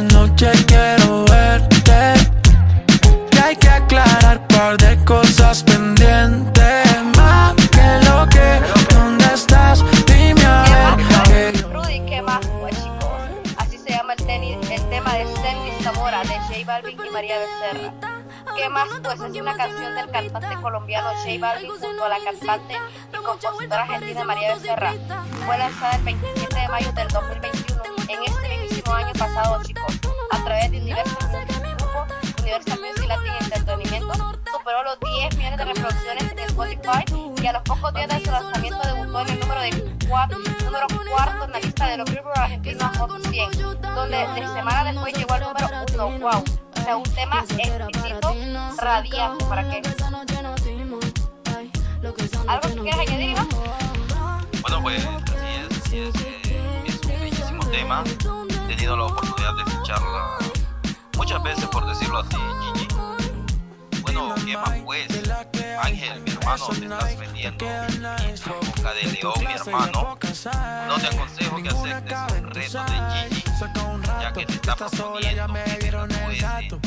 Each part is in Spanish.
noche quiero verte. Que hay que aclarar par de cosas pendientes. Más que lo que, ¿dónde estás? Dime a ver. Rudy, ¿qué más? Pues chicos, así se llama el, tenis, el tema de Sandy Zamora de J Balvin y María Becerra. ¿Qué más? Pues es una canción del cantante colombiano J Balvin junto a la cantante y compositora argentina María Becerra. Fue lanzada el 27 de mayo del 2021, en este mismísimo año pasado, chicos, a través de Universal Grupo, Universal Music Latin Entretenimiento, superó los 10 millones de reproducciones en Spotify y a los pocos días de su lanzamiento debutó en el número de cuatro, número cuarto en la lista de los Billboard Argentina Hot 100, donde de semana después llegó al número 1. Wow, o sea, un tema exquisito, radiante, ¿para qué? ¿Algo que quieras añadir, Iván? Bueno, pues así es, así es. eh, es un bellísimo tema. He tenido la oportunidad de escucharla muchas veces, por decirlo así, Gigi. Bueno, ¿qué más pues? Ángel, mi hermano, te estás metiendo en boca de león, mi hermano. No te aconsejo que aceptes un reto de Gigi, ya que te está proponiendo que no puedes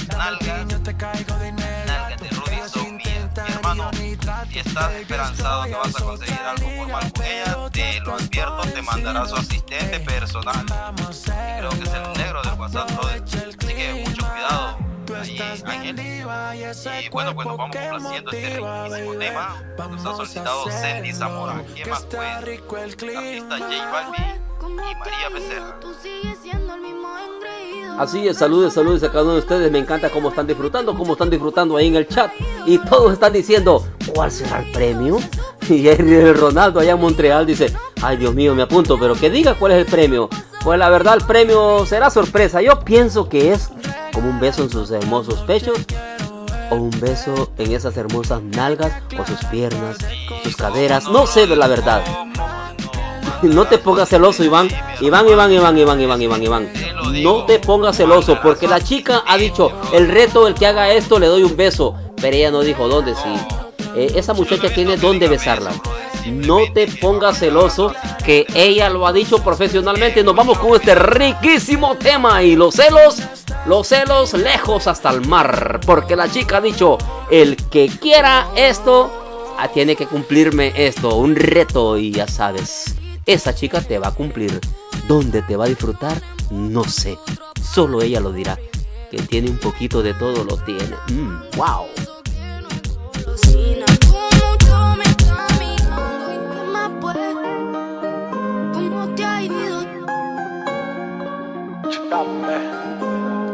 nalgas, si estás esperanzado que vas a conseguir algo formal con ella, te lo advierto, te mandará su asistente personal. Y creo que es el negro del WhatsApp, brother. Así que mucho cuidado. Ahí, Ángel. Y bueno, pues nos vamos complaciendo este riquísimo tema. Nos ha solicitado Sandy Zamora. ¿Qué más pues? Artista J Balvin y María Becerra. Así es, saludos, saludos a cada uno de ustedes. Me encanta cómo están disfrutando, cómo están disfrutando ahí en el chat. Y todos están diciendo, ¿cuál será el premio? Y el Ronaldo allá en Montreal dice, ay Dios mío, me apunto, pero que diga cuál es el premio. Pues la verdad el premio será sorpresa. Yo pienso que es como un beso en sus hermosos pechos o un beso en esas hermosas nalgas o sus piernas, sus caderas. No sé de la verdad. No te pongas celoso, Iván. Iván, Iván, Iván, Iván, Iván, Iván, Iván. No te pongas celoso porque la chica ha dicho, el reto, el que haga esto, le doy un beso. Pero ella no dijo dónde, sí. Eh, esa muchacha tiene dónde besarla. No te pongas celoso que ella lo ha dicho profesionalmente. Nos vamos con este riquísimo tema y los celos, los celos lejos hasta el mar. Porque la chica ha dicho, el que quiera esto, ah, tiene que cumplirme esto, un reto y ya sabes. Esa chica te va a cumplir. ¿Dónde te va a disfrutar? No sé. Solo ella lo dirá. Que tiene un poquito de todo, lo tiene. Mm, wow.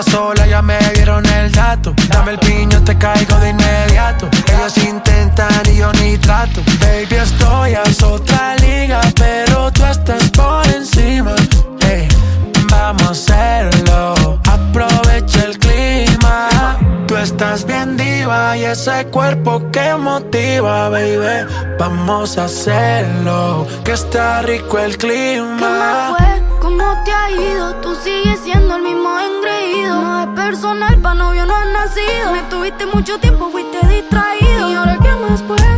Estás sola, ya me dieron el dato. Dame el piño, te caigo de inmediato. Ellos intentan y yo ni trato. Baby, estoy a otra liga, pero tú estás por encima. Ey, vamos a hacerlo. Aprovecha el clima. Tú estás bien diva y ese cuerpo que motiva, baby. Vamos a hacerlo, que está rico el clima. Mucho tiempo, fuiste distraído. ¿Y ahora qué más pues?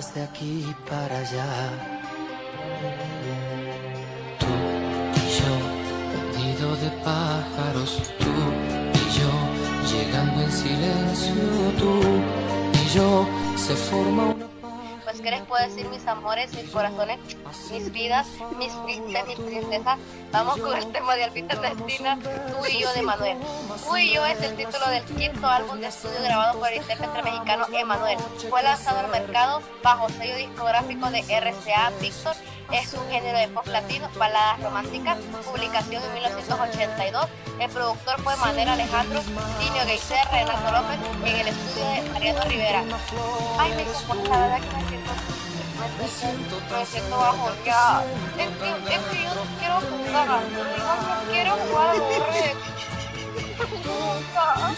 Hadas de aquí para allá. Tú y yo, nido de pájaros, tú y yo, llegando en silencio, tú y yo, se forma una Pues, ¿qué les puedo decir, mis amores, mis corazones, mis vidas, mis princesas, mis princesas? Vamos con el tema de Alvita Ernestina, Tú y yo de Manuel. Tú y yo es el título del quinto álbum de estudio grabado por el intérprete mexicano Emanuel. Fue lanzado al mercado bajo sello discográfico de RCA Victor. Es un género de pop latino, baladas románticas, publicación en 1982. El productor fue Manuel Alejandro, Dinio Geiser, Renato López, en el estudio de Mariano Rivera. Ay, me la verdad que me siento, me siento, me siento bajo ya. Es que, es que yo no quiero jugar, yo no quiero jugar a aburrir. Nunca, por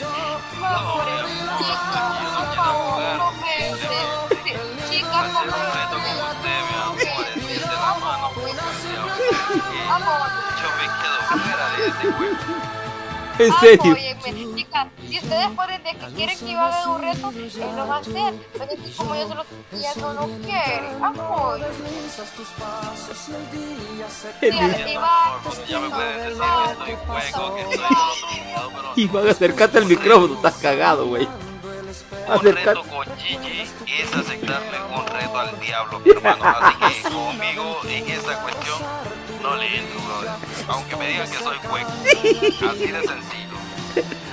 favor, no me des- chica, Hacer no me Yo me quedo fuera de este juego. En serio. Si ustedes ponen de que quieren que yo haga un reto, él lo va a hacer. Pero es que como yo solo ella no lo quiere. Apóyenme. Sí, Ya, Iván, por favor, ya me pueden decir que estoy hueco, que estoy del otro lado, pero Y van a acercarte al micrófono, estás cagado, güey. un reto con Gigi es aceptarle un reto al diablo, mi hermano. Así que conmigo en esa cuestión no le entro, brother. Aunque me digan que soy hueco. Así de sencillo.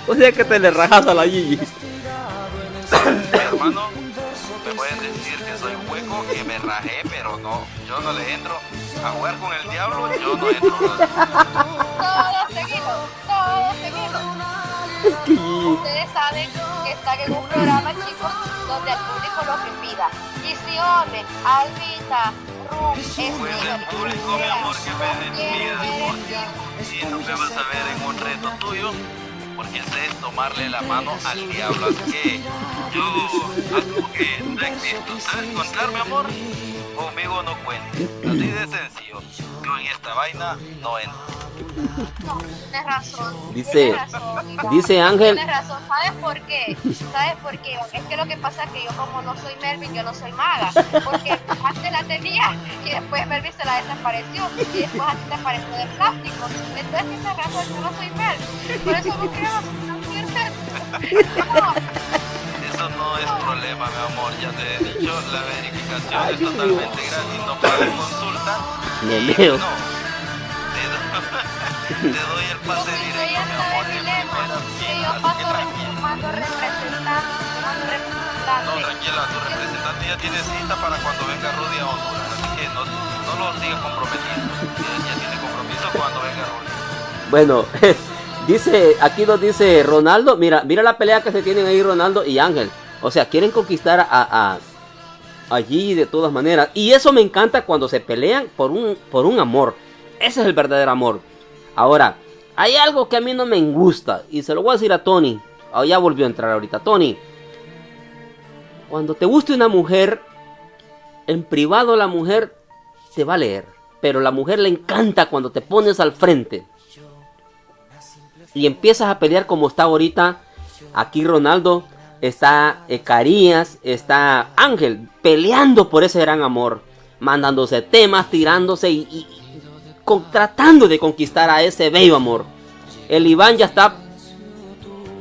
O sea que te le rajas a la Gigi. Hermano, me pueden decir que soy hueco, que me rajé, pero no, yo no le entro. A jugar con el diablo, yo no entro, brother. todo seguido, todo seguido. Es que. Ustedes saben que están en un programa, chicos, donde el público lo que pida. Y si One, Alvita, Rum, Pues el público, mi amor, que me despide porque si no me vas a ver en un reto tuyo, porque sé es tomarle la mano al diablo. Así que yo algo que no existo. ¿Sabes contar, mi amor? Conmigo no cuentes. Así de sencillo. Yo en esta vaina no entro. No, tienes razón. Dice- tienes razón, dice Ángel- Tienes razón. ¿Sabes por qué? ¿Sabes por qué? Es que lo que pasa es que yo como no soy Melvin, yo no soy maga. Porque antes la tenía y después Melvin se la desapareció. Y después antes apareció de plástico. Entonces tienes razón, yo no soy Melvin. Por eso no quiero no, Eso no es problema, mi amor. Ya te he dicho, la verificación es totalmente gratis. No pagan consulta. Me Y meo. no, te, do- te doy el pase directo, ya mi amor. que bien, yo así paso que tranquila. mando representante, mando No, tranquila, tu representante ya tiene cita para cuando venga Rudy a Honduras. Así que no no, lo sigas comprometiendo. Ya, tiene compromiso cuando venga Ronnie. Bueno, dice, aquí nos dice Ronaldo, mira, mira la pelea que se tienen ahí Ronaldo y Ángel. O sea, quieren conquistar a, allí de todas maneras. Y eso me encanta cuando se pelean por un, por un amor. Ese es el verdadero amor. Ahora, hay algo que a mí no me gusta. Y se lo voy a decir a Tony. Oh, ya volvió a entrar ahorita. Tony. Cuando te guste una mujer, en privado la mujer te va a leer. Pero la mujer le encanta cuando te pones al frente. Y empiezas a pelear como está ahorita. Aquí Ronaldo está Carías, está Ángel peleando por ese gran amor, mandándose temas, tirándose y, tratando de conquistar a ese bello amor. El Iván ya está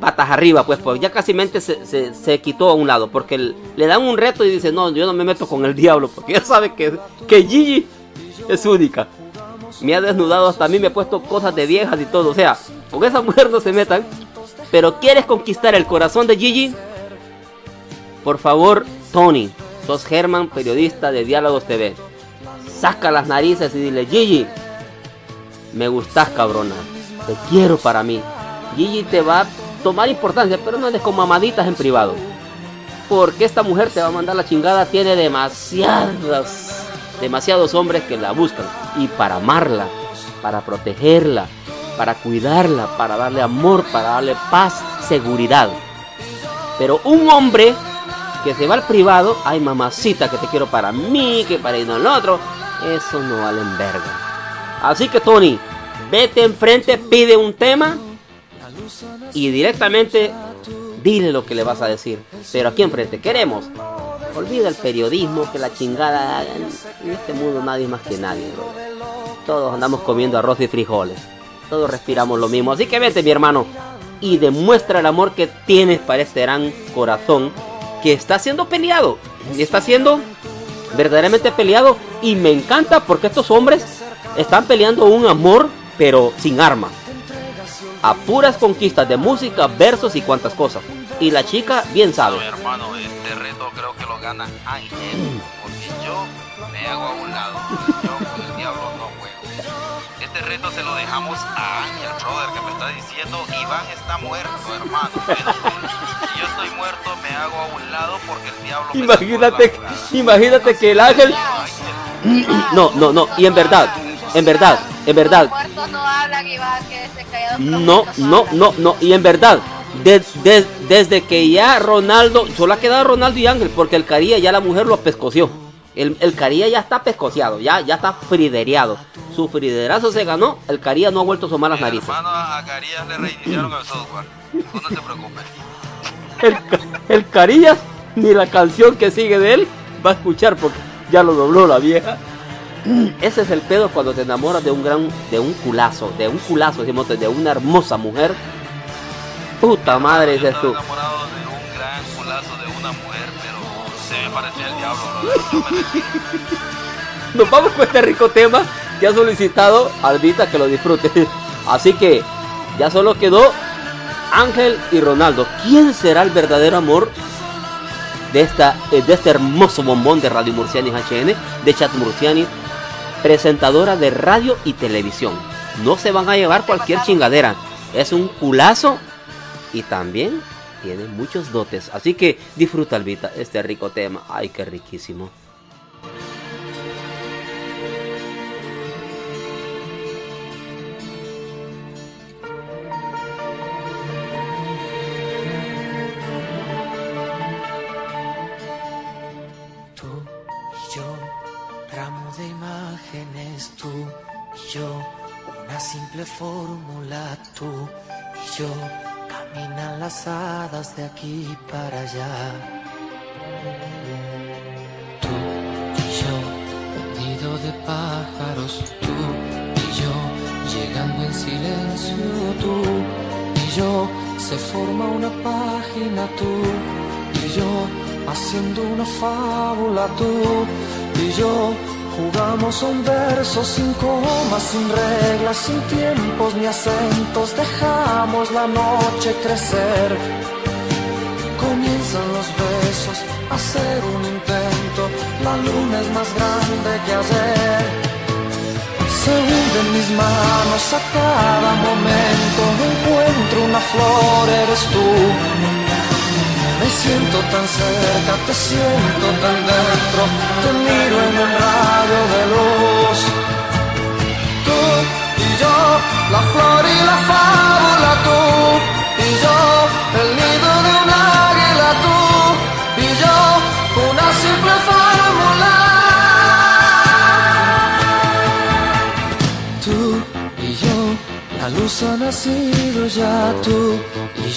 patas arriba, pues, pues ya casi se, se, quitó a un lado, porque le dan un reto y dice, no, yo no me meto con el diablo, porque ya sabe que, que Gigi es única. Me ha desnudado hasta mí, me ha puesto cosas de viejas y todo, o sea, con esa mujer no se metan. Pero quieres conquistar el corazón de Gigi, por favor, Tony, sos Germán, periodista de Diálogos TV. Saca las narices y dile, Gigi, me gustas cabrona, te quiero para mí. Gigi te va a tomar importancia, pero no andes con mamaditas en privado. Porque esta mujer te va a mandar la chingada, tiene demasiados, demasiados hombres que la buscan. Y para amarla, para protegerla, para cuidarla, para darle amor, para darle paz, seguridad. Pero un hombre que se va al privado, ay mamacita que te quiero para mí, que para ir al otro, eso no vale en verga. Así que Tony, vete enfrente, pide un tema y directamente dile lo que le vas a decir. Pero aquí enfrente queremos. Olvida el periodismo, que la chingada en este mundo nadie es más que nadie. Todos andamos comiendo arroz y frijoles. Todos respiramos lo mismo. Así que vete, mi hermano, y demuestra el amor que tienes para este gran corazón que está siendo peleado. Y está siendo verdaderamente peleado. Y me encanta porque estos hombres están peleando un amor, pero sin armas. A puras conquistas de música, versos y cuantas cosas. Y la chica bien sabe. hermano, este reto gana Ángel. Porque yo me hago a un lado. Yo con el diablo no juego. Este reto se lo dejamos a Ángel, brother, que me está diciendo Iván está muerto, hermano yo estoy muerto, me hago a un lado porque el diablo Imagínate, imagínate que el ángel. No, no, no, y en verdad, en verdad, en verdad. No, no, no, no, y en verdad, desde que ya Ronaldo, solo ha quedado Ronaldo y Ángel, porque el Caría ya la mujer lo pescoció. El, el Caría ya está pescociado, ya, ya está fridereado. Su friderazo se ganó, el Caría no ha vuelto a asomar las narices. Hermano, a Carías le reiniciaron el software. no te preocupes el, el Carillas ni la canción que sigue de él va a escuchar porque ya lo dobló la vieja. Ese es el pedo cuando te enamoras de un gran, de un culazo, de un culazo, decimos, de una hermosa mujer. Puta madre, enamorado de un gran culazo de una mujer, pero se me parecía el diablo, Nos vamos con este rico tema que ha solicitado Albita que lo disfrute. Así que ya solo quedó Ángel y Ronaldo. ¿Quién será el verdadero amor de, esta, eh, de este hermoso bombón de Radio Murcianis HN, de Chat Murcianis, presentadora de radio y televisión? No se van a llevar cualquier chingadera. Es un culazo y también tiene muchos dotes. Así que disfruta, Albita, este rico tema. Ay, qué riquísimo. fórmula tú y yo caminan las hadas de aquí para allá. Tú y yo, un nido de pájaros, tú y yo, llegando en silencio, tú y yo, se forma una página, tú y yo, haciendo una fábula, tú y yo Jugamos un verso sin comas, sin reglas, sin tiempos ni acentos. Dejamos la noche crecer. Comienzan los besos, hacer un intento, la luna es más grande que ayer. Se hunde en mis manos a cada momento, encuentro una flor, eres tú. Me siento tan cerca, te siento tan dentro, te miro en un rayo de luz. Tú y yo, la flor y la fábula, tú y yo, el nido de un águila, tú y yo, una simple fórmula. Tú y yo, la luz ha nacido ya, tú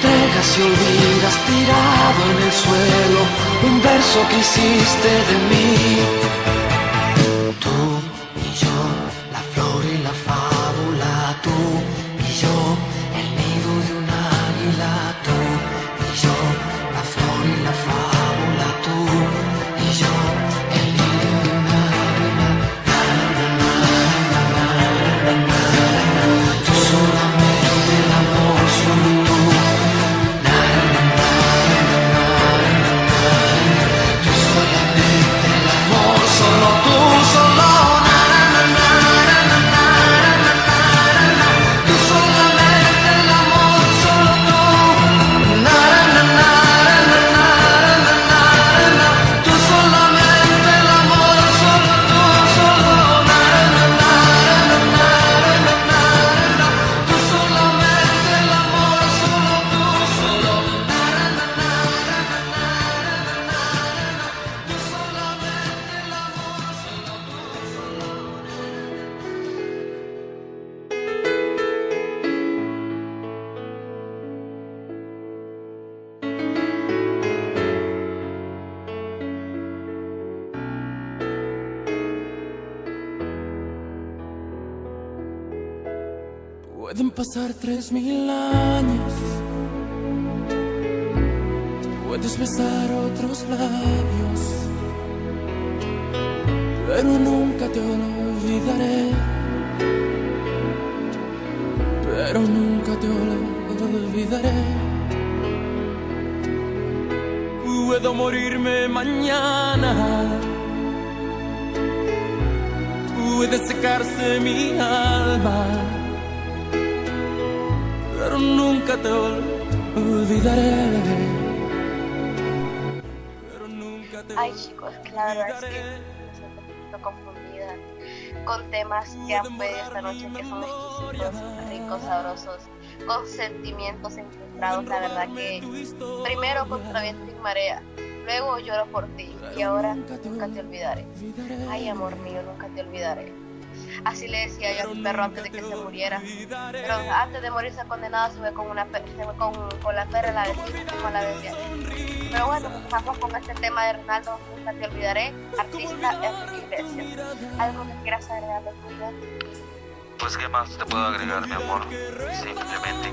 Entregas y olvidas tirado en el suelo un verso que hiciste de mí. Tú y yo, la flor y la fábula, tú La verdad que primero contra viento y marea, luego lloro por ti y ahora nunca te olvidaré. Ay amor mío, nunca te olvidaré. Así le decía yo a mi perro antes de que se muriera. Pero antes de morirse condenado se fue con, una, se fue con, con la fe la como la decía. Pero bueno, vamos con este tema de Ronaldo, nunca te olvidaré, artista Enrique Iglesias. ¿Algo que quieras agregar? Pues qué más te puedo agregar, mi amor. Simplemente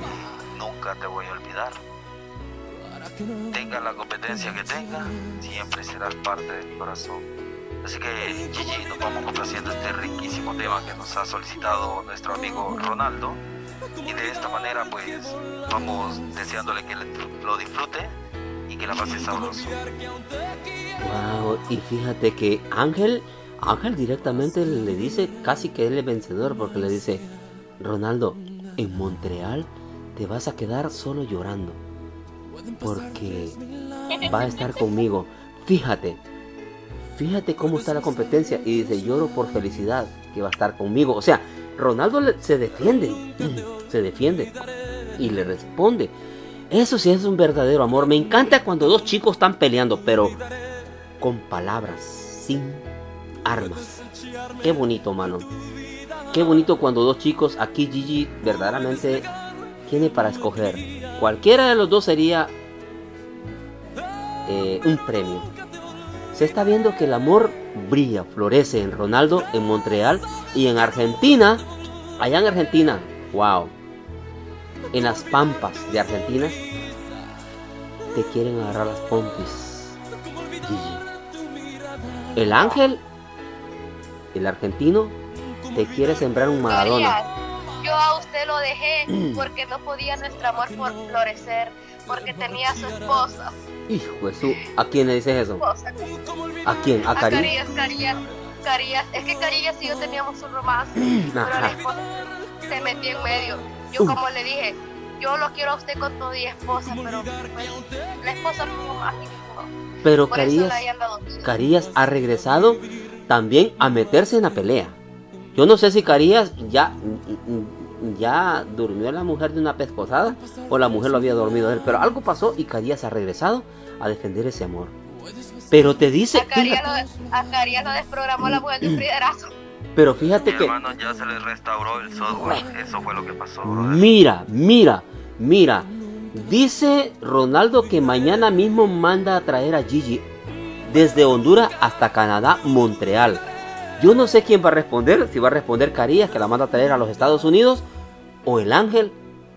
nunca te voy a olvidar. Tenga la competencia que tenga, siempre serás parte de mi corazón. Así que Gigi, nos vamos complaciendo este riquísimo tema que nos ha solicitado nuestro amigo Ronaldo. Y de esta manera pues vamos deseándole que lo disfrute y que la pase sabroso. Wow, y fíjate que Ángel, Ángel directamente le dice casi que él es vencedor porque le dice, Ronaldo, en Montreal te vas a quedar solo llorando porque va a estar conmigo. Fíjate, fíjate cómo está la competencia. Y dice, lloro por felicidad que va a estar conmigo. O sea, Ronaldo se defiende, se defiende y le responde. Eso sí es un verdadero amor. Me encanta cuando dos chicos están peleando, pero con palabras, sin armas. Qué bonito, mano. Qué bonito cuando dos chicos, aquí Gigi verdaderamente tiene para escoger. Cualquiera de los dos sería eh, un premio. Se está viendo que el amor brilla, florece en Ronaldo, en Montreal y en Argentina. Allá en Argentina, wow. En las pampas de Argentina te quieren agarrar las pompis. El ángel, el argentino, te quiere sembrar un Maradona. Yo a usted lo dejé porque no podía nuestro amor florecer, porque tenía a su esposa. Hijo de su, ¿a quién le dices eso? ¿A quién? ¿A, a Carías? Carías, Carías. Es que Carías y yo teníamos un romance, pero la esposa se metió en medio. Yo como le dije, yo lo quiero a usted con todo y esposa, pero pues, la esposa no más Pero Carías, Carías ha regresado también a meterse en la pelea. Yo no sé si Carías ya, ya durmió la mujer de una pescosada o la mujer lo había dormido él, pero algo pasó y Carías ha regresado a defender ese amor. Pero te dice... A Carías lo, desprogramó la mujer de un Pero fíjate que... hermano ya se le restauró el software, eso fue lo que pasó. Mira, mira, mira. Dice Ronaldo que mañana mismo manda a traer a Gigi desde Honduras hasta Canadá, Montreal. Yo no sé quién va a responder, si va a responder Carías, que la manda a traer a los Estados Unidos, o el ángel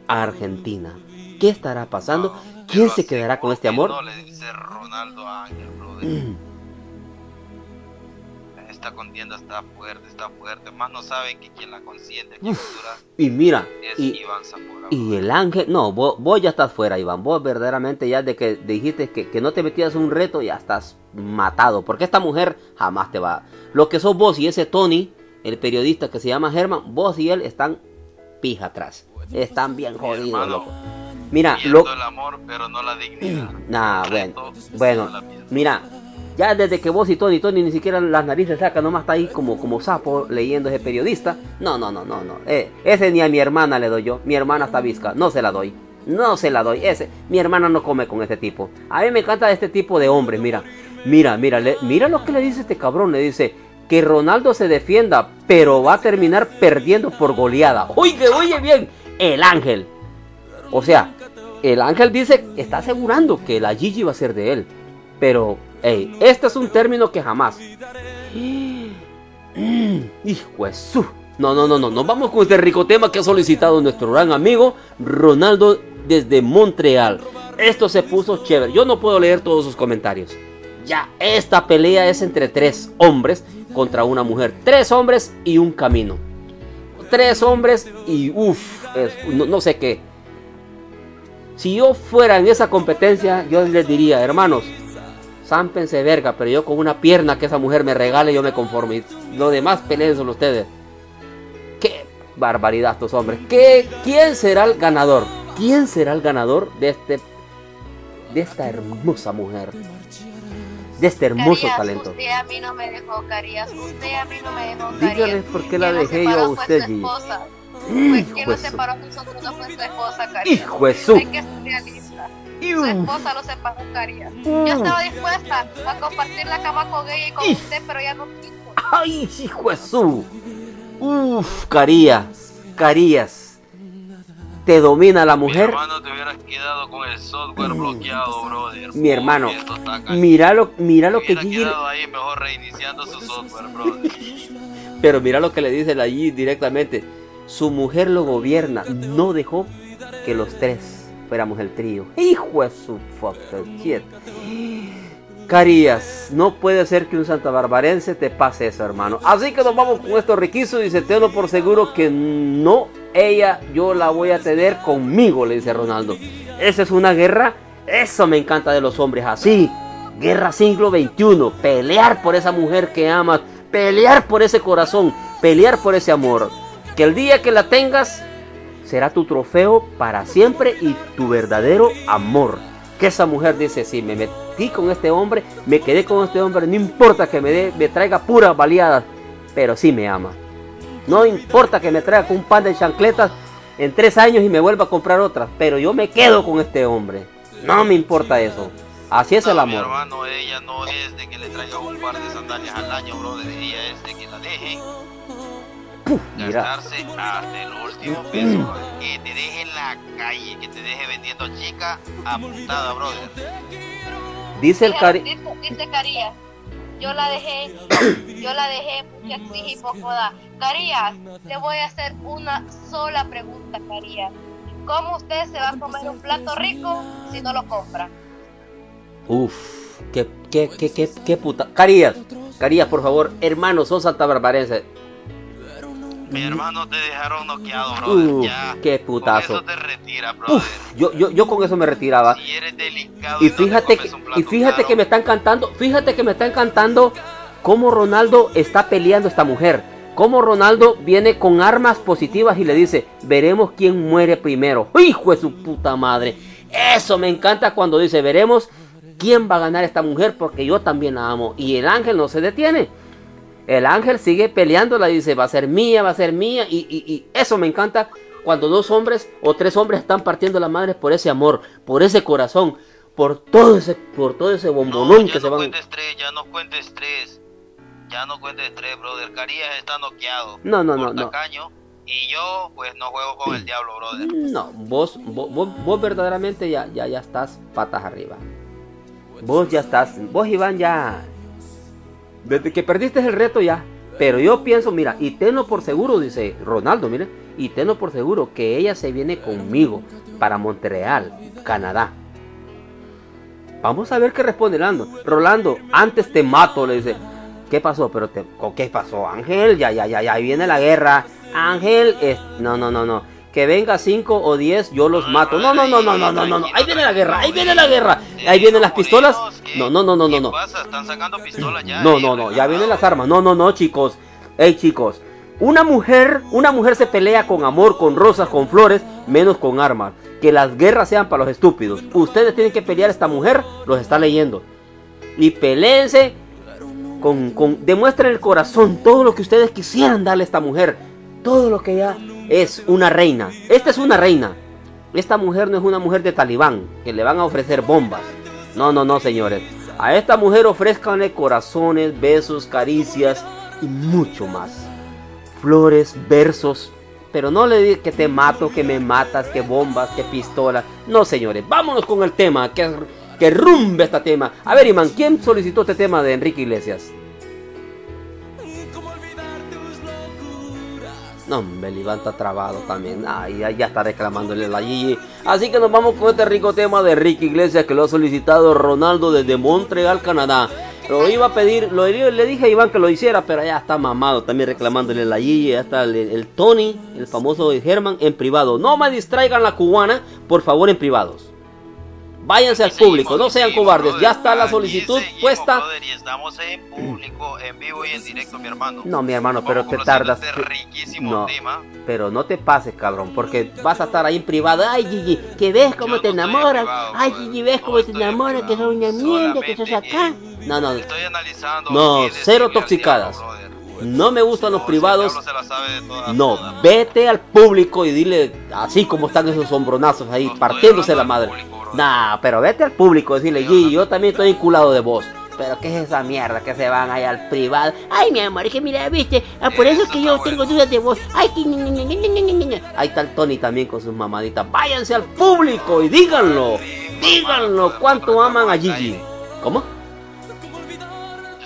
a Argentina. ¿Qué estará pasando? ¿Quién se quedará con este amor? le dice Ronaldo a Ángel, Esta contienda está fuerte, está fuerte. Más no saben que quien la consiente aquí Y mira, y, y, el ángel, no, vos, ya estás fuera, Iván. Vos verdaderamente ya de que dijiste que, que no te metías un reto, ya estás matado. Porque esta mujer jamás te va. Lo que sos vos y ese Tony, el periodista que se llama Germán, vos y él están pija atrás. Están bien jodidos, loco. Mira, lo... el amor, pero no la dignidad. Nah, bueno, bueno, mira, ya desde que vos y Tony, Tony ni siquiera las narices saca, nomás está ahí como, como sapo leyendo ese periodista. No, no, no, no, no. Eh, ese ni a mi hermana le doy yo. Mi hermana está visca, no se la doy. No se la doy. Ese, mi hermana no come con ese tipo. A mí me encanta este tipo de hombres, mira. Mira, mira, mira lo que le dice este cabrón. Le dice que Ronaldo se defienda, pero va a terminar perdiendo por goleada. Oye, oye bien, el ángel. O sea, el ángel dice, está asegurando que la Gigi va a ser de él. Pero, hey, este es un término que jamás. Hijo de su. No, no, no, no. Nos vamos con este rico tema que ha solicitado nuestro gran amigo Ronaldo desde Montreal. Esto se puso chévere. Yo no puedo leer todos sus comentarios. Ya, esta pelea es entre tres hombres contra una mujer. Tres hombres y un camino. Tres hombres y uff, no, sé qué. Si yo fuera en esa competencia, yo les diría, hermanos, zámpense verga, pero yo con una pierna que esa mujer me regale, yo me conformo. Y lo demás peleen son ustedes. Qué barbaridad estos hombres. ¿Qué, ¿Quién será el ganador? ¿Quién será el ganador de este de esta hermosa mujer? de este hermoso talento. Usted a mí no me dejó, Carías. Usted a mí no me dejó, Carías. Por qué la dejé yo a usted, Gigi. Pues quien nos separó nosotros no fue su esposa, Carías. Hijo de su. Hay que ser realista. Su esposa lo separó, Carías. Yo estaba dispuesta a compartir la cama con ella y con usted, pero ya no quiso. Ay, hijo de su. Uf, Carías. Carías te domina la mujer. Mi hermano te hubieras quedado con el software bloqueado, brother. Mi hermano, mira lo, mira lo que Gigi... ahí mejor reiniciando su software, brother. Pero mira lo que le dice la Gigi directamente. Su mujer lo gobierna. No dejó que los tres fuéramos el trío. Hijo de su fucking shit. Carías, no puede ser que un santa barbarense te pase eso, hermano. Así que nos vamos con esto riquísimo. Dice, tengo por seguro que no, ella, yo la voy a tener conmigo, le dice Ronaldo. Esa es una guerra, eso me encanta de los hombres, así. Guerra siglo XXI, pelear por esa mujer que amas, pelear por ese corazón, pelear por ese amor. Que el día que la tengas será tu trofeo para siempre y tu verdadero amor. que esa mujer dice, si me metí con este hombre, me quedé con este hombre, no importa que me, dé, me traiga puras baleadas, pero sí me ama. No importa que me traiga con un pan de chancletas en tres años y me vuelva a comprar otra, pero yo me quedo con este hombre. No me importa eso. Así es el amor. Mi hermano, ella no es de que le traiga un par de sandalias al año, brother. Ella es de que la deje gastarse hasta el último peso. que te deje en la calle, que te deje vendiendo chica apuntada, brother. Dice el cari... Dice, dice Carías, yo la dejé, yo la dejé porque exigí poco da. Carías, te voy a hacer una sola pregunta, Carías. ¿Cómo usted se va a comer un plato rico si no lo compra? Uf, qué, qué, qué, qué, qué puta. Carías, Carías, por favor, hermano, sos barbarense mi hermano te dejaron noqueado, brother. ya. Qué putazo. Con eso te retira, brother. yo, yo, yo con eso me retiraba. Si eres delicado y, fíjate que, y fíjate que me están cantando, fíjate que me están cantando cómo Ronaldo está peleando esta mujer. Cómo Ronaldo viene con armas positivas y le dice, veremos quién muere primero. Hijo de su puta madre. Eso me encanta cuando dice, veremos quién va a ganar esta mujer porque yo también la amo. Y el ángel no se detiene. El ángel sigue peleándola y dice, va a ser mía, va a ser mía. Y, eso me encanta cuando dos hombres o tres hombres están partiendo la madre por ese amor, por ese corazón, por todo ese, por todo ese bombonón que se van. Cuentes tres, ya no cuentes tres. Ya no cuentes tres, brother. Carías está noqueado. No, no, no, no. y yo, pues, no juego con el diablo, brother. No, vos, vos, vos, verdaderamente ya, ya, ya estás patas arriba. Vos ya estás, vos Iván ya, desde que perdiste el reto ya. Pero yo pienso, mira, y tenlo por seguro, dice Ronaldo, mire, y tenlo por seguro que ella se viene conmigo para Montreal, Canadá. Vamos a ver qué responde Rolando. Rolando, antes te mato, le dice. ¿Qué pasó? Pero te, ¿qué pasó? Ángel, ya, ya, ya, ya, viene la guerra. Ángel, no, no, no, no que venga 5 o 10, yo los mato. No, no, no, no, no, no, no, no. Ahí viene la guerra, ahí viene la guerra. Ahí vienen las pistolas. No, no, no, no, no, no. No, no, no, ya vienen las armas. No, no, no, chicos. Hey, chicos. Una mujer, una mujer se pelea con amor, con rosas, con flores, menos con armas. Que las guerras sean para los estúpidos. Ustedes tienen que pelear a esta mujer, los está leyendo. Y peleense con, con demuestren el corazón todo lo que ustedes quisieran darle a esta mujer. Todo lo que ella es una reina. Esta es una reina. Esta mujer no es una mujer de talibán que le van a ofrecer bombas. No, no, no, señores. A esta mujer ofrezcanle corazones, besos, caricias y mucho más. Flores, versos. Pero no le diga que te mato, que me matas, que bombas, que pistola. No, señores. Vámonos con el tema. Que, que rumbe este tema. A ver, Iman, ¿quién solicitó este tema de Enrique Iglesias? No, me levanta trabado también. Ay, ya, está reclamándole la Gigi. Así que nos vamos con este rico tema de Ricky Iglesias que lo ha solicitado Ronaldo desde Montreal, Canadá. Lo iba a pedir, lo, le dije a Iván que lo hiciera, pero ya está mamado también reclamándole la Gigi. Ya está el, Tony, el famoso German, en privado. No me distraigan la cubana, por favor, en privados. Váyanse al público, no sean cobardes. Ya está la solicitud puesta. y estamos en público, en vivo y en directo, mi hermano. No, mi hermano, pero te tardas. No, pero no te pases, cabrón, porque vas a estar ahí en privado. Ay, Gigi, que ves cómo te enamoran. Ay, Gigi, ves cómo te enamoran, que sos una mierda, que sos acá. No, no. Estoy analizando. No, cero toxicadas. No me gustan los privados. No, vete al público y dile así como están esos sombronazos ahí, partiéndose la madre. Nah, pero vete al público, decirle, Gigi, yo también estoy vinculado de vos. Pero ¿qué es esa mierda que se van ahí al privado? Ay, mi amor, es que mira, viste, ah, por eso es que yo tengo dudas de vos. Ay, que... Ahí está el Tony también con sus mamaditas. Váyanse al público y díganlo. Díganlo cuánto aman a Gigi. ¿Cómo?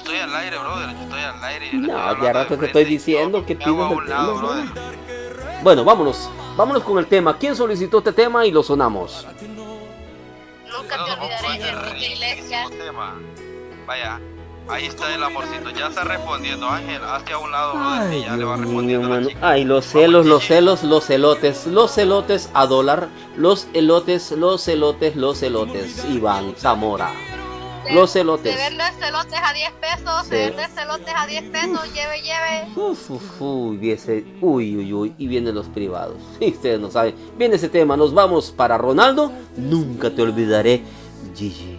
Estoy al aire, brother. Yo estoy al aire. No, ya rato te estoy diciendo que pides el tema. Bueno, vámonos. Vámonos con el tema. ¿Quién solicitó este tema y lo sonamos? nunca te olvidaré, Enrique Iglesias. Vaya, ahí está el amorcito, ya está respondiendo, Ángel, hazte a un lado, Ay, ya le va respondiendo la chica. Ay, los celos, los celos, los celotes, los celotes a dólar, los elotes, los celotes, los celotes, Iván Zamora los celotes. Se venden celotes a 10 pesos, se venden celotes a 10 pesos, lleve, lleve. Uf, uf, uy, uy, uy, uy, y vienen los privados. Y ustedes no saben. Viene ese tema, nos vamos para Ronaldo. Nunca te olvidaré. Gigi,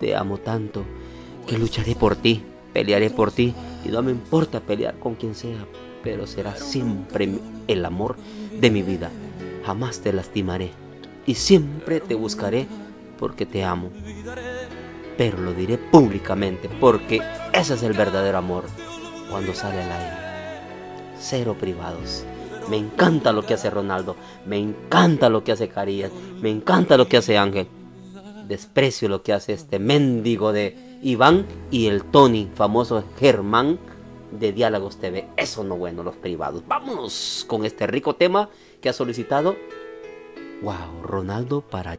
te amo tanto que lucharé por ti, pelearé por ti y no me importa pelear con quien sea, pero será siempre el amor de mi vida. Jamás te lastimaré y siempre te buscaré porque te amo. Pero lo diré públicamente porque ese es el verdadero amor cuando sale al aire. Cero privados. Me encanta lo que hace Ronaldo, me encanta lo que hace Carías, me encanta lo que hace Ángel. Desprecio lo que hace este mendigo de Iván y el Tony, famoso Germán de Diálogos TV. Eso no bueno, los privados. Vámonos con este rico tema que ha solicitado. Wow, Ronaldo para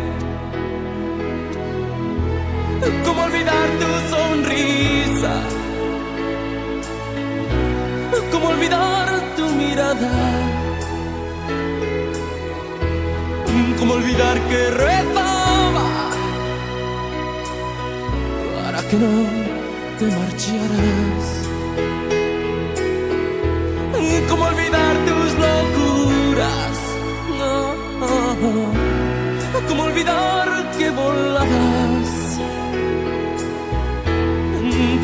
¿Cómo olvidar tu sonrisa? ¿Cómo olvidar tu mirada? ¿Cómo olvidar que rezaba para que no te marcharas?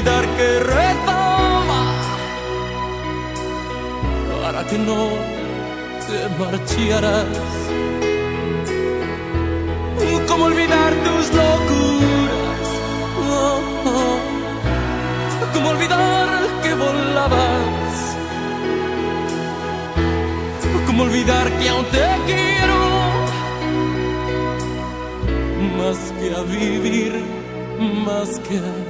Olvidar que rezaba para que no te marcharas? ¿Cómo olvidar tus locuras? ¿Cómo olvidar que volabas? ¿Cómo olvidar que aún te quiero? Más que a vivir, más que a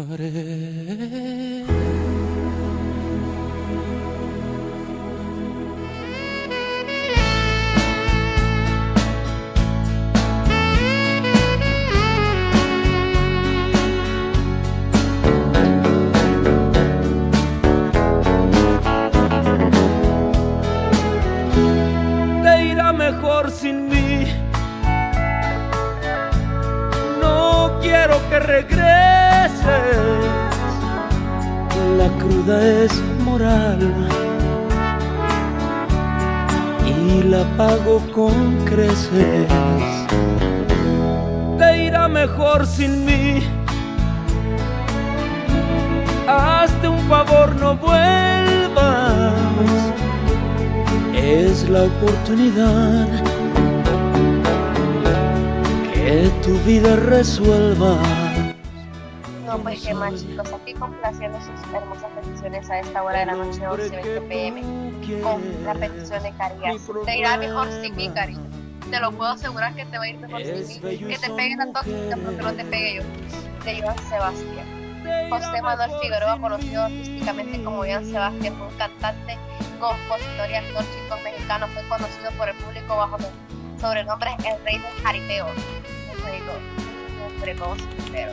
Olvidaré. Es moral y la pago con creces. Te irá mejor sin mí. Hazte un favor, no vuelvas. Es la oportunidad que tu vida resuelva. No, pues qué más chicos, aquí complaciendo sus hermosas a esta hora de la noche, 11 20 pm, con la petición de Carías. Te irá mejor sin mí, cariño. Te lo puedo asegurar que te va a ir mejor sin mí. Que te pegue la tóxica, pero que no te pegue yo. De Joan Sebastián. José Manuel Figueroa, conocido artísticamente como Joan Sebastián, fue un cantante, compositor y actor chico mexicano. Fue conocido por el público bajo el sobrenombre El Rey del Jaripeo. Todos, pero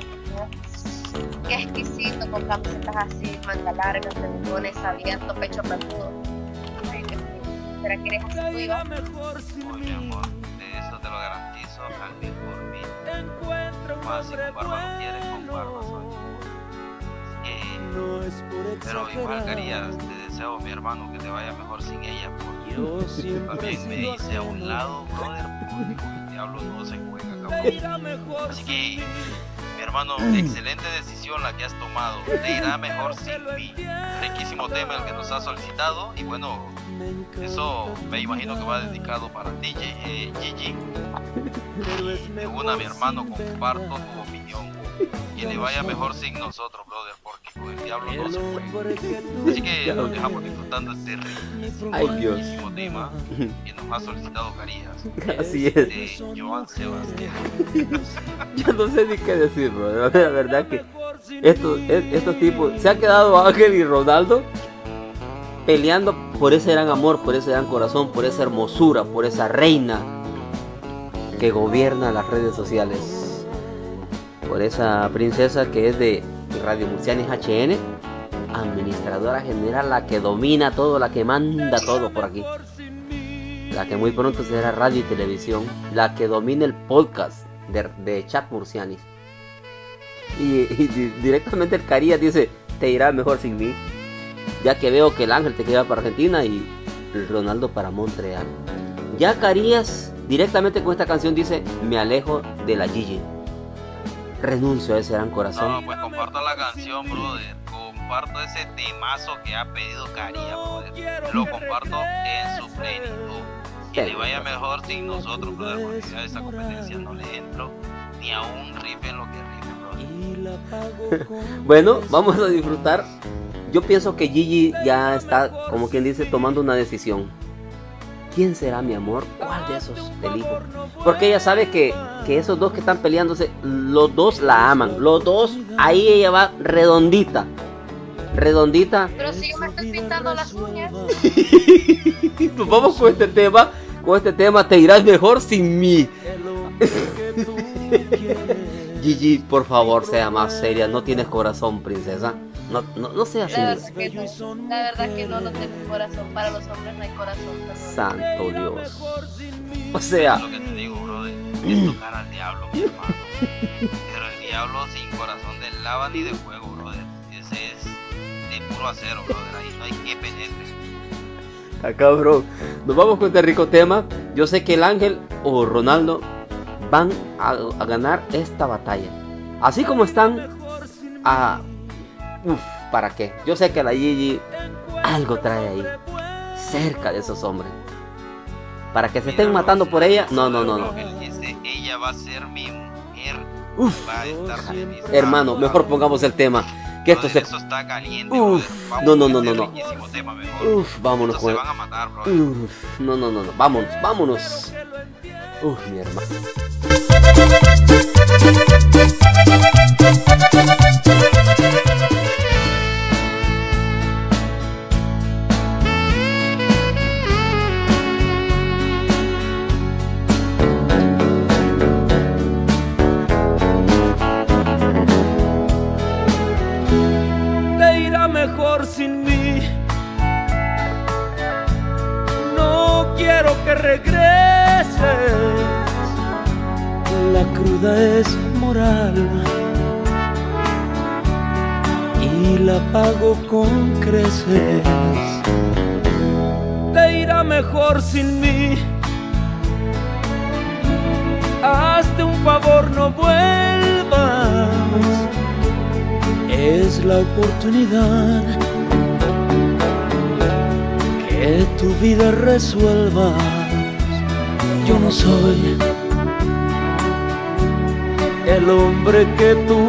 Qué exquisito con camisetas así, manga larga, tendones abiertos, pecho peludo. ¿Será que eres así tú, Iván? Uy, mi amor, de eso te lo garantizo al mil por mil. Más si con barba lo quieres, con barba soy. Eh, pero igual, Carías, te deseo, mi hermano, que te vaya mejor sin ella, porque también me dice a un lado, brother, porque el diablo no se juega, cabrón. Así que, hermano, excelente decisión la que has tomado. Te irá mejor sin mí. Riquísimo tema el que nos has solicitado. Y bueno, eso me imagino que va dedicado para ti, eh, Gigi. Y de una, mi hermano, comparto tu opinión. Que le vaya mejor sin nosotros, brother, porque con el diablo no se juega. Así que nos dejamos disfrutando este riquísimo tema que nos ha solicitado Carías. Así es. De Joan Sebastián. Yo no sé ni qué decir, La verdad que estos, es- estos tipos se han quedado Ángel y Ronaldo peleando por ese gran amor, por ese gran corazón, por esa hermosura, por esa reina que gobierna las redes sociales. Por esa princesa que es de Radio Murcianis HN, administradora general, la que domina todo, la que manda todo por aquí. La que muy pronto será radio y televisión, la que domina el podcast de, de Chat Murcianis. Y, y di- directamente el Carías dice, te irá mejor sin mí. Ya que veo que el Ángel te queda para Argentina y Ronaldo para Montreal. Ya Carías directamente con esta canción dice, me alejo de la Gigi. Renuncio a ese gran corazón. No, pues comparto la canción, brother. Comparto ese temazo que ha pedido Caría, brother. Lo comparto en su plenitud. Que le vaya mejor sin nosotros, brother, porque a esa competencia no le entro ni a un riff en lo que rife. Bueno, vamos a disfrutar. Yo pienso que Gigi ya está, como quien dice, tomando una decisión. ¿Quién será mi amor? ¿Cuál de esos elijo? Porque ella sabe que, que esos dos que están peleándose, los dos la aman. Los dos, ahí ella va redondita. Redondita. Pero si yo me estoy pintando las uñas. Pues vamos con este tema. Con este tema te irás mejor sin mí. Gigi, por favor, sea más seria. No tienes corazón, princesa. No, no, no seas La verdad que no. La verdad que no, no tengo corazón. Para los hombres no hay corazón. perdón. Santo Dios. O sea, Es lo que te digo, brother. Es tocar al diablo, mi hermano. Pero el diablo sin corazón de lava ni de fuego, brother. Ese es de puro acero, brother. Ahí no hay que penetre. acá, bro. Nos vamos con este rico tema. Yo sé que el Ángel o Ronaldo van a, a ganar esta batalla. Así como están a. Uf, ¿para qué? Yo sé que la Gigi algo trae ahí. Cerca de esos hombres. Para que se estén matando por ella. No, no, no, no. Ella va a ser mi. Uf, Va a estar feliz. hermano, Vamos, mejor vamos. pongamos el tema. Que esto se. Está caliente, Uf. Vamos no, no, no, este no, no. Uf, vámonos con. Uf, no, no, no, no. Vámonos, vámonos. Uf, mi hermano. No quiero que regreses. La cruda es moral y pago con creces. Te irá mejor sin mí. Hazte un favor, no vuelvas. Es la oportunidad que tu vida resuelva. Yo no soy el hombre que tú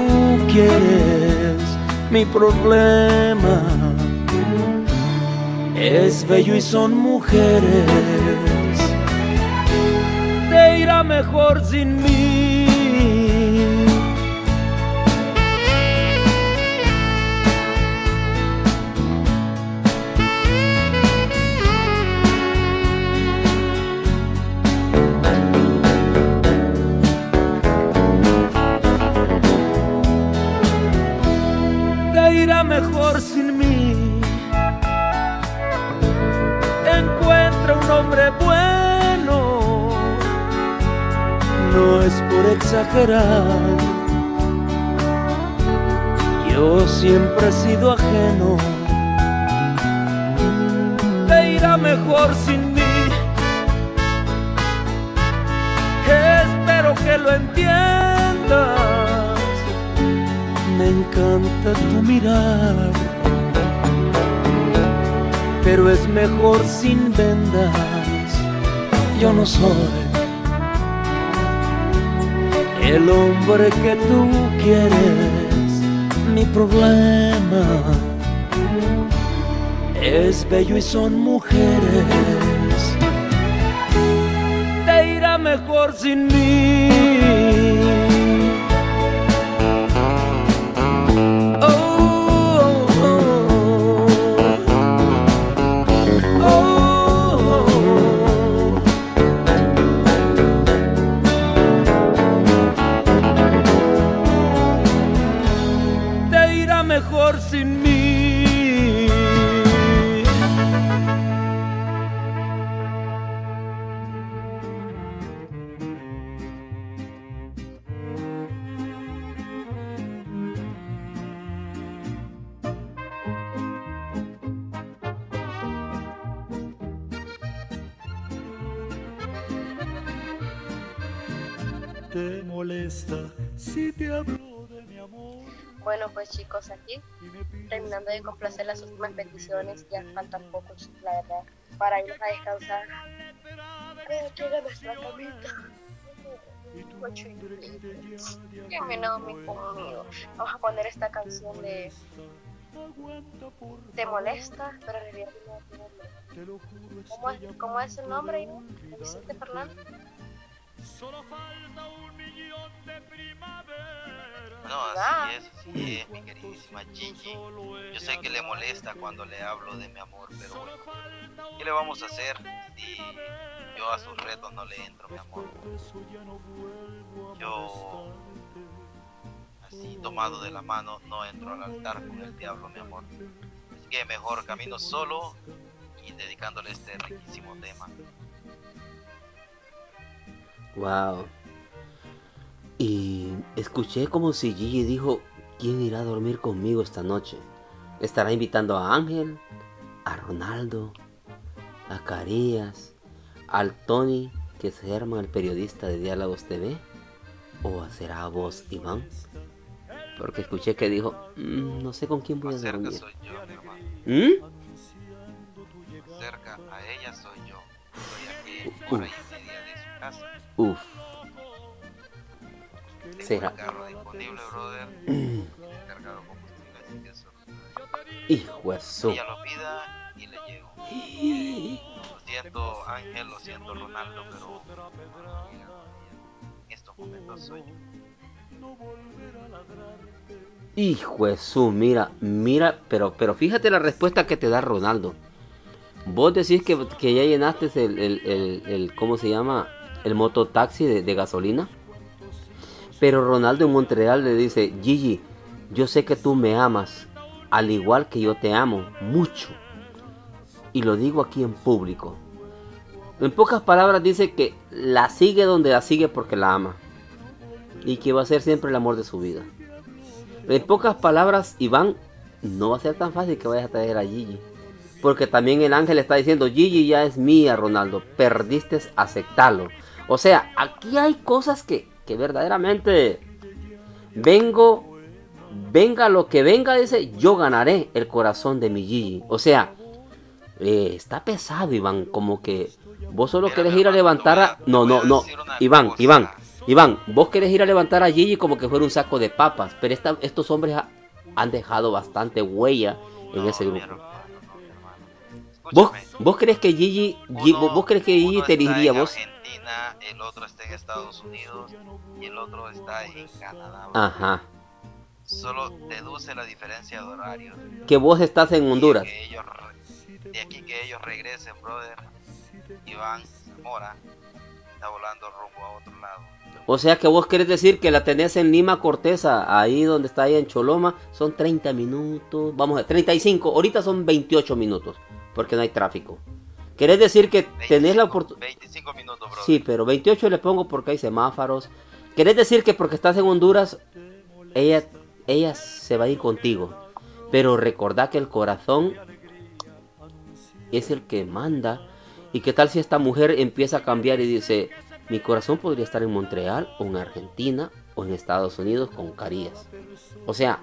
quieres. Mi problema es bello y son mujeres. Te irá mejor sin mí. No es por exagerar. Yo siempre he sido ajeno, te irá mejor sin mí. Espero que lo entiendas me encanta tu mirar, pero es mejor sin vendas. Yo no soy el hombre que tú quieres, mi problema es bello y son mujeres. Te irá mejor sin mí. De complacer las últimas peticiones, ya faltan pocos, la verdad, para irnos a descansar. Nuestra camita. Conmigo. Vamos a poner esta canción de Te molesta, pero en realidad no ¿Cómo es, ¿Cómo es el nombre? Vicente Fernández. Solo falta un millón de primavera. No, así es, así es, mi queridísima Gigi. Yo sé que le molesta cuando le hablo de mi amor, pero bueno, ¿qué le vamos a hacer si yo a sus retos no le entro, mi amor? Yo, así tomado de la mano, no entro al altar con el diablo, mi amor. Así que mejor camino solo y dedicándole este riquísimo tema. Wow. Y escuché como si Gigi dijo, ¿quién irá a dormir conmigo esta noche? ¿Estará invitando a Ángel, a Ronaldo, a Carías, al Tony, que se arma el periodista de Diálogos TV? ¿O será a vos, Iván? Porque escuché que dijo, mm, no sé con quién voy a dormir. Soy yo, ¿Mm? Cerca a ella soy yo. Estoy aquí por ahí media de su casa. Uf. Será. disponible, brother. Cargado combustible, así que eso. Hijo eso. Ella lo pida y le llego. Lo siento, Ángel, lo siento, Ronaldo, pero en estos momentos soy yo. Hijo eso, mira, mira, pero, pero fíjate la respuesta que te da Ronaldo. Vos decís que, que ya llenaste el, el, el, el, ¿cómo se llama? el mototaxi de, de gasolina. Pero Ronaldo en Montreal le dice, Gigi, yo sé que tú me amas, al igual que yo te amo, mucho. Y lo digo aquí en público. En pocas palabras dice que la sigue donde la sigue porque la ama. Y que va a ser siempre el amor de su vida. En pocas palabras, Iván, no va a ser tan fácil que vayas a traer a Gigi. Porque también el ángel está diciendo, Gigi ya es mía, Ronaldo. Perdiste, aceptarlo. O sea, aquí hay cosas que, que verdaderamente vengo, venga lo que venga, dice, yo ganaré el corazón de mi Gigi. O sea, eh, está pesado, Iván, como que vos solo querés ir a levantar a... No, no, no, Iván, Iván, Iván, vos querés ir a levantar a Gigi como que fuera un saco de papas, pero estos hombres han dejado bastante huella en ese grupo. ¿Vos, ¿Vos crees que Gigi, vos crees que Gigi te diría vos? Argentina, el otro está en Estados Unidos y el otro está en Canadá. Ajá. Solo deduce la diferencia de horario. Que vos estás en Honduras. de aquí que ellos regresen, brother. Iván Zamora está volando rumbo a otro lado. O sea que vos querés decir que la tenés en Lima Corteza, ahí donde está ahí en Choloma, son 30 minutos, vamos a ver, 35, ahorita son 28 minutos, porque no hay tráfico. ¿Querés decir que tenés la oportunidad? 25 minutos, bro. Sí, pero 28 le pongo porque hay semáforos. ¿Querés decir que porque estás en Honduras, ella, ella se va a ir contigo? Pero recordá que el corazón es el que manda. ¿Y qué tal si esta mujer empieza a cambiar y dice, mi corazón podría estar en Montreal o en Argentina o en Estados Unidos con Carías. O sea,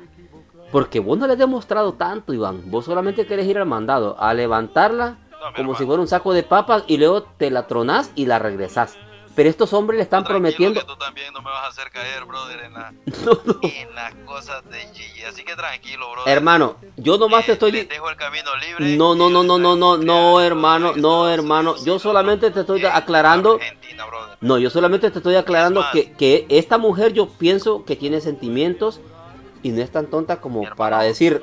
porque vos no le has demostrado tanto, Iván. Vos solamente querés ir al mandado a levantarla como si fuera un saco de papas y luego te la tronás y la regresás. Pero estos hombres le están prometiendo. Que tú también no me vas a hacer caer, brother, en, la, en las cosas de Gigi. Así que tranquilo, brother. Hermano, yo nomás te estoy. dejo el camino libre. No, no, no, no, no, no, no, hermano, no, hermano. Yo solamente te estoy aclarando. No, yo solamente te estoy aclarando que, que esta mujer yo pienso que tiene sentimientos y no es tan tonta como para decir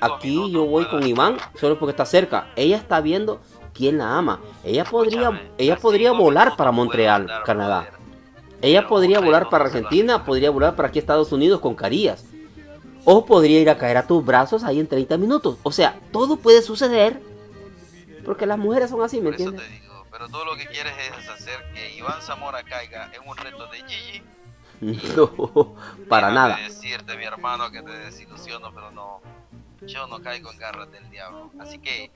aquí yo voy con Iván solo porque está cerca. Ella está viendo quién la ama. Ella podría, ella podría volar para Montreal, Canadá. Ella podría volar para Argentina, podría volar para aquí Estados Unidos con Carías. O podría ir a caer a tus brazos ahí en 30 minutos. O sea, todo puede suceder. Porque las mujeres son así, ¿me entiendes? pero todo lo que quieres es hacer que Iván Zamora caiga en un reto de Gigi. No, para nada. decirte, mi hermano, que te desilusiono, pero no yo no caigo en garras del diablo. Así que,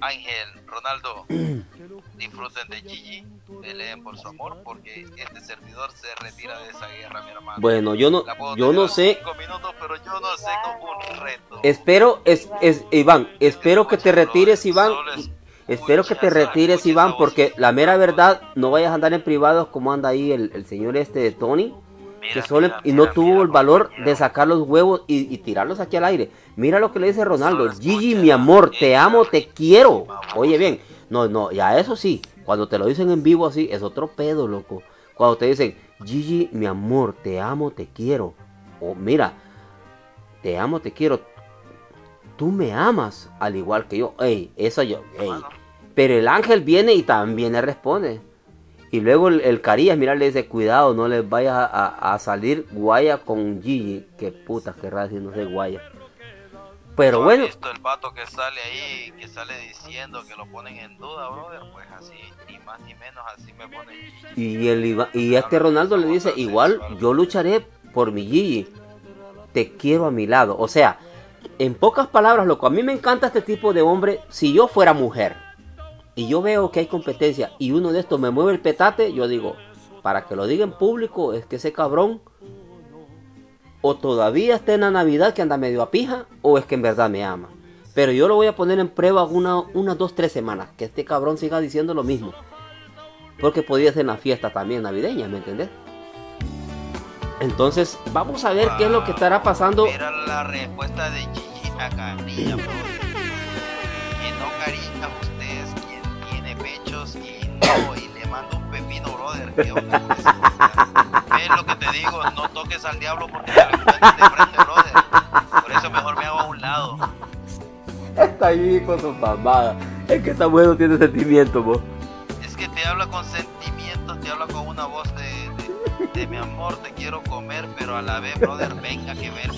Ángel, Ronaldo, disfruten de Gigi, peleen por su amor, porque este servidor se retira de esa guerra, mi hermano. Bueno, yo no, yo no sé. Minutos, pero yo no sé cómo un reto. Espero, es, es, Iván, espero que te retires, Iván. Espero que te retires, Iván, porque la mera verdad, no vayas a andar en privados como anda ahí el, el señor este de Tony que solo y no tuvo el valor de sacar los huevos y, tirarlos aquí al aire. Mira lo que le dice Ronaldo, Gigi, mi amor, te amo, te quiero. Oye bien, no, no, ya eso sí, cuando te lo dicen en vivo así, es otro pedo, loco. Cuando te dicen, Gigi, mi amor, te amo, te quiero. O mira, te amo, te quiero. Tú me amas al igual que yo. Ey, eso yo, ey. Pero el ángel viene y también le responde. Y luego el, Carías, mira, le dice, cuidado, no les vayas a, salir guaya con Gigi. Que puta, querrá decir, no sé, guaya. Pero bueno. Visto el pato que sale ahí, que sale diciendo que lo ponen en duda, brother, pues así, ni más ni menos, así me pone Gigi. Y, el, y este Ronaldo le dice, igual yo lucharé por mi Gigi. Te quiero a mi lado. O sea, en pocas palabras, loco, a mí me encanta este tipo de hombre si yo fuera mujer y yo veo que hay competencia y uno de estos me mueve el petate, yo digo, para que lo diga en público, es que ese cabrón o todavía está en la Navidad que anda medio a pija, o es que en verdad me ama. Pero yo lo voy a poner en prueba una, unas dos, tres semanas, que este cabrón siga diciendo lo mismo. Porque podría ser una fiesta también navideña, ¿me entendés? Entonces, vamos a ver qué es lo que estará pasando. Mira la respuesta de Gigi a Carilla, bro. Que no Carilla y le mando un pepino, brother. ¿Qué onda Es lo que te digo, no toques al diablo porque te lo encuentras de frente, brother. Por eso mejor me hago a un lado. Está ahí con su mamada. Es que está bueno, tiene sentimiento, vos. Es que te habla con sentimientos, te habla con una voz de, de mi amor, te quiero comer, pero a la vez, brother, venga que ver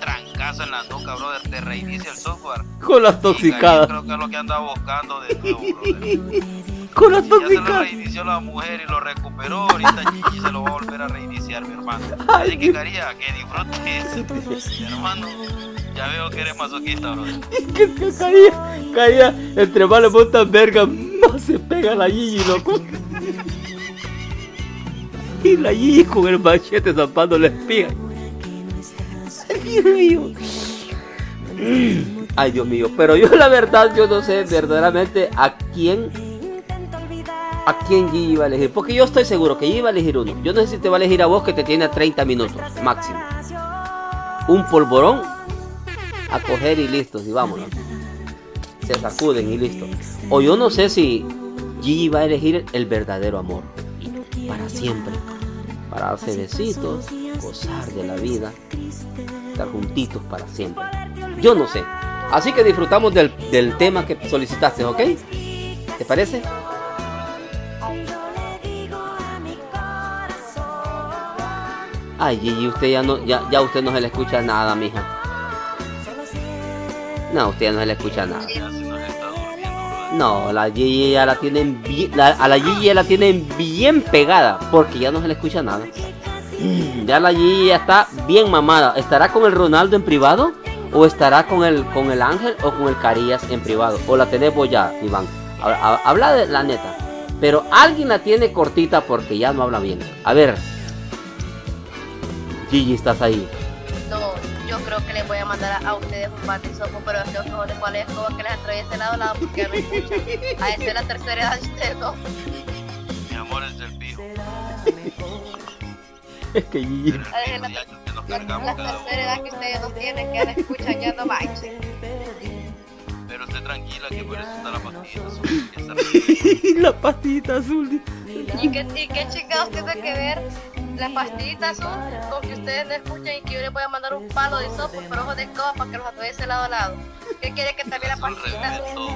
trancazo en la nuca, brother, te reinicia el software. Con las toxicadas. Creo que es lo que andaba buscando de nuevo, brother. Con las tóxicas. Ya se lo reinició la mujer y lo recuperó. Ahorita Gigi se lo va a volver a reiniciar, mi hermano. Así que, Caría, que disfrutes, mi hermano. Ya veo que eres masoquista, bro. que, que caía, caía, entre más le verga, más se pega la Gigi, loco. La Gigi con el machete zampando la espiga. Ay, Dios mío. Ay, Dios mío. Pero yo la verdad, yo no sé verdaderamente a quién a quién Gigi va a elegir. Porque yo estoy seguro que Gigi va a elegir uno. Yo no sé si te va a elegir a vos que te tiene a 30 minutos máximo. Un polvorón a coger y listo, y vámonos. Se sacuden y listo. O yo no sé si Gigi va a elegir el verdadero amor. Para siempre. Para darse besitos, gozar de la vida, estar juntitos para siempre. Yo no sé. Así que disfrutamos del, del tema que solicitaste, ¿ok? ¿Te parece? Ay, Gigi, usted ya no, ya, ya usted no se le escucha nada, mija. No, usted ya no se le escucha nada. No, la Gigi ya la tienen bien, a la Gigi ya la tienen bien pegada, porque ya no se le escucha nada. Ya la Gigi ya está bien mamada. ¿Estará con el Ronaldo en privado? ¿O estará con el, con el Ángel o con el Carías en privado? ¿O la tenés vos ya, Iván? Ha- ha- Habla de la neta. Pero alguien la tiene cortita porque ya no habla bien. A ver. Gigi, estás ahí. Creo que les voy a mandar a, a ustedes un bate y sopo, pero es que cuál es como que les atraviese lado a lado porque no escuchan. A esa es la tercera edad de ustedes dos. Mi amor es el fijo. Es que Gigi. El la- que nos La, cargamos la cada tercera edad que ustedes no tienen, que ya no escuchan, ya no manchen. Pero esté tranquila que por eso está la pastilla azul. la pastita azul. ¿Y qué, ¿Y qué chingados tiene que ver la pastillita azul con que ustedes no escuchan y que yo les voy a mandar un palo de sopo por ojo de escoba para que los atraviese lado a lado? ¿Qué quiere que también la pastillita azul?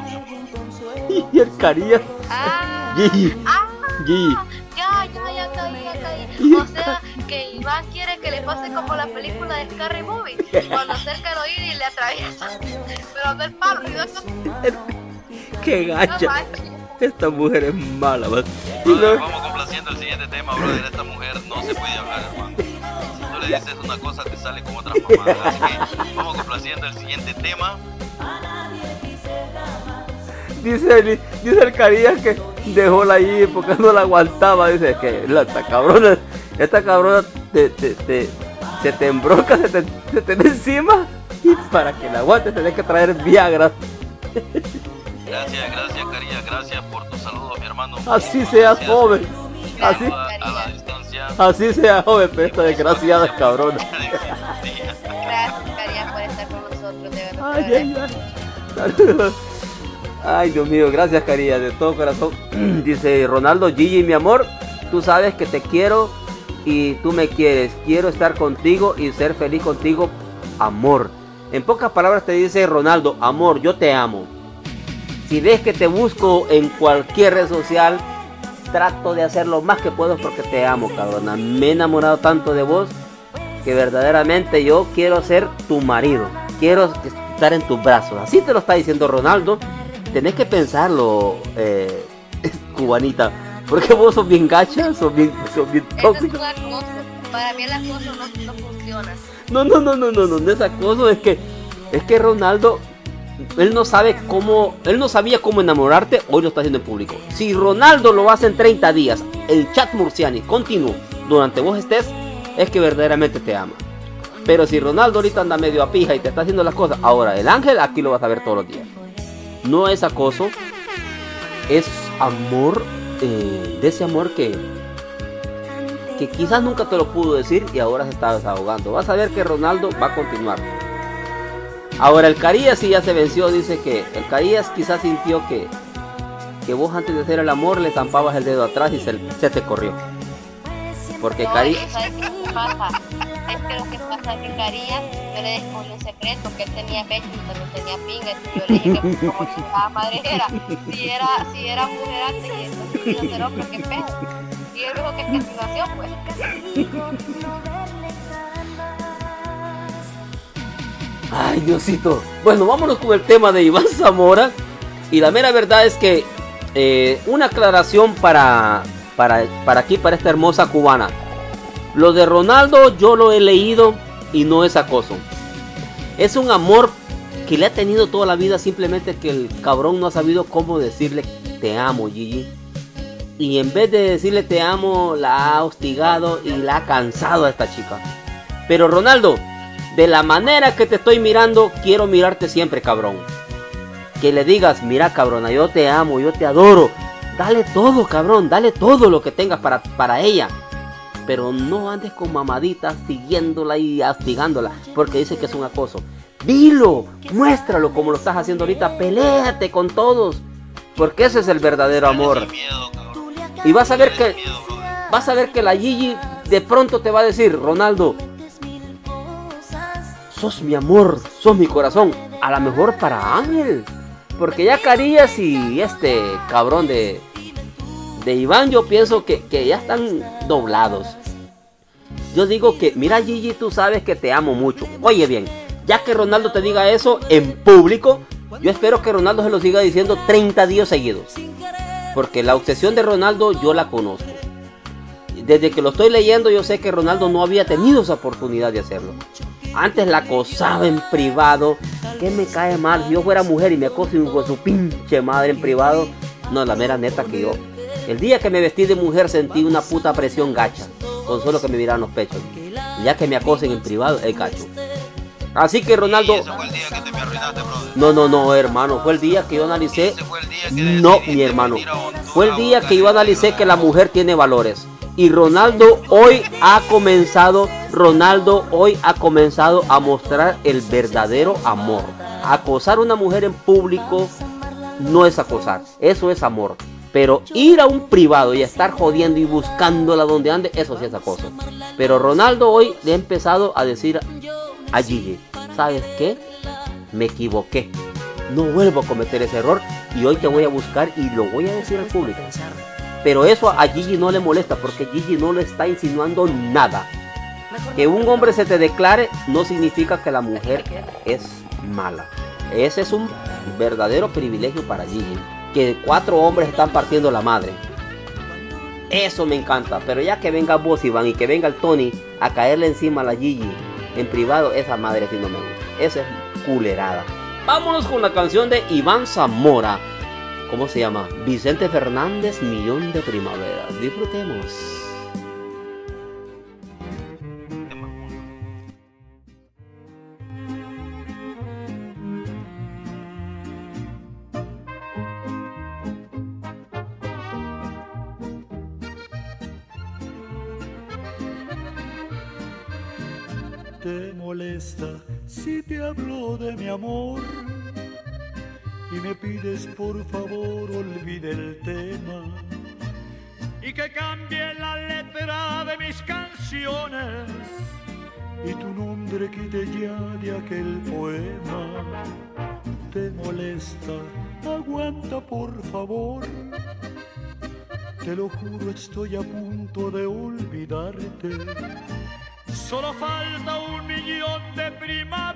Y el Carías. Ah, Gigi. ah, Gigi. ya, ya, ya caí, ya caí. O sea, que Iván quiere que le pase como la película de Scary Movie, cuando acerca el oído y le atraviesa. Pero no el palo, sino que Qué no gacha. Esta mujer es mala, man. Brother, no- vamos complaciendo el siguiente tema, brother. Esta mujer no se puede hablar, hermano. Si tú le dices una cosa, te sale con otra mamada. Así que vamos complaciendo el siguiente tema. dice, el- dice el Carías que dejó la ahí porque no la aguantaba. Dice que la, esta cabrona, esta cabrona te, te, te- se te embroca, se te, se te encima. Y para que la aguantes tenés que traer Viagra. Gracias, gracias. Gracias por tu saludo, mi hermano. Así seas Gracias. joven. Así, a la distancia. así sea joven, pero esta desgraciada cabrona. Gracias, Caría, por estar con nosotros, de verdad. Ay, ay, ay. Saludos. Ay, Dios mío, gracias, Caría, de todo corazón. Dice Ronaldo Gigi, mi amor, tú sabes que te quiero y tú me quieres. Quiero estar contigo y ser feliz contigo, amor. En pocas palabras te dice Ronaldo, amor, yo te amo. Si ves que te busco en cualquier red social, trato de hacer lo más que puedo porque te amo, cabrona. Me he enamorado tanto de vos que verdaderamente yo quiero ser tu marido. Quiero estar en tus brazos. Así te lo está diciendo Ronaldo. Tenés que pensarlo, eh, cubanita. Porque vos sos bien gacha, sos bien, sos bien cosa. Para mí el acoso no, no funciona. No, no, no, no, no, no, no es acoso, es que, es que Ronaldo, él no sabe cómo, él no sabía cómo enamorarte, hoy lo está haciendo en público. Si Ronaldo lo hace en 30 días, el chat murciani continuo, durante vos estés, es que verdaderamente te ama. Pero si Ronaldo ahorita anda medio a pija y te está haciendo las cosas, ahora el ángel aquí lo vas a ver todos los días. No es acoso, es amor, eh, de ese amor que, que quizás nunca te lo pudo decir y ahora se está desahogando. Vas a ver que Ronaldo va a continuar. Ahora el Carías sí ya se venció, dice que el Carías quizás sintió que, que vos antes de hacer el amor le zampabas el dedo atrás y se, se te corrió. Porque No, Cari... es que ¿sabes qué pasa? Es que lo que pasa es que Caría, yo le descubrí un secreto, que él tenía pecho y también tenía pinga. Y yo le dije que como chingada madre era, si era, si era mujer antes y entonces iba a ser hombre, qué pedo. Y él dijo que es que así nació, pues. Ay, Diosito. Bueno, vámonos con el tema de Iván Zamora. Y la mera verdad es que eh, una aclaración para, para, para aquí, para esta hermosa cubana. Lo de Ronaldo yo lo he leído y no es acoso. Es un amor que le ha tenido toda la vida, simplemente que el cabrón no ha sabido cómo decirle te amo, Gigi. Y en vez de decirle te amo, la ha hostigado y la ha cansado a esta chica. Pero Ronaldo, de la manera que te estoy mirando, quiero mirarte siempre, cabrón. Que le digas, mira cabrona, yo te amo, yo te adoro. Dale todo, cabrón, dale todo lo que tengas para, para ella. Pero no andes con mamaditas siguiéndola y hostigándola, porque dice que es un acoso. Dilo, muéstralo como lo estás haciendo ahorita, peléate con todos, porque ese es el verdadero amor. Y vas a ver que vas a ver que la Gigi de pronto te va a decir, Ronaldo, sos mi amor, sos mi corazón, a lo mejor para Ángel. Porque ya Carías y este cabrón de, de Iván, yo pienso que, que ya están doblados. Yo digo que, mira Gigi, tú sabes que te amo mucho. Oye bien, ya que Ronaldo te diga eso en público, yo espero que Ronaldo se lo siga diciendo 30 días seguidos. Porque la obsesión de Ronaldo yo la conozco. Desde que lo estoy leyendo yo sé que Ronaldo no había tenido esa oportunidad de hacerlo. Antes la acosaba en privado. ¿Qué me cae mal? Si yo fuera mujer y me acoso con su pinche madre en privado. No, la mera neta que yo. El día que me vestí de mujer sentí una puta presión gacha. Con solo que me miraran los pechos. Ya que me acosen en privado, el gacho. Así que Ronaldo. No, no, no, hermano. Fue el día que yo analicé. No, mi hermano. Fue el día que yo analicé que la mujer tiene valores. Y Ronaldo hoy ha comenzado, Ronaldo hoy ha comenzado a mostrar el verdadero amor. Acosar a una mujer en público no es acosar, eso es amor. Pero ir a un privado y estar jodiendo y buscándola donde ande, eso sí es acoso. Pero Ronaldo hoy le ha empezado a decir a Gigi, ¿sabes qué? Me equivoqué. No vuelvo a cometer ese error y hoy te voy a buscar y lo voy a decir al público. Pero eso a Gigi no le molesta porque Gigi no le está insinuando nada. Que un hombre se te declare no significa que la mujer es mala. Ese es un verdadero privilegio para Gigi. Que cuatro hombres están partiendo la madre. Eso me encanta. Pero ya que venga vos, Iván, y que venga el Tony a caerle encima a la Gigi en privado, esa madre sí no me gusta. Esa es culerada. Vámonos con la canción de Iván Zamora. ¿Cómo se llama? Vicente Fernández, Millón de Primaveras. Disfrutemos. ¿Te molesta si te hablo de mi amor? Y me pides por favor olvide el tema y que cambie la letra de mis canciones y tu nombre quite ya de aquel poema. ¿Te molesta? Aguanta por favor. Te lo juro, estoy a punto de olvidarte. Solo falta un millón de primaveras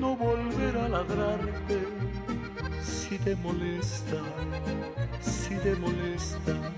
no volver a ladrarte si te molesta, si te molesta.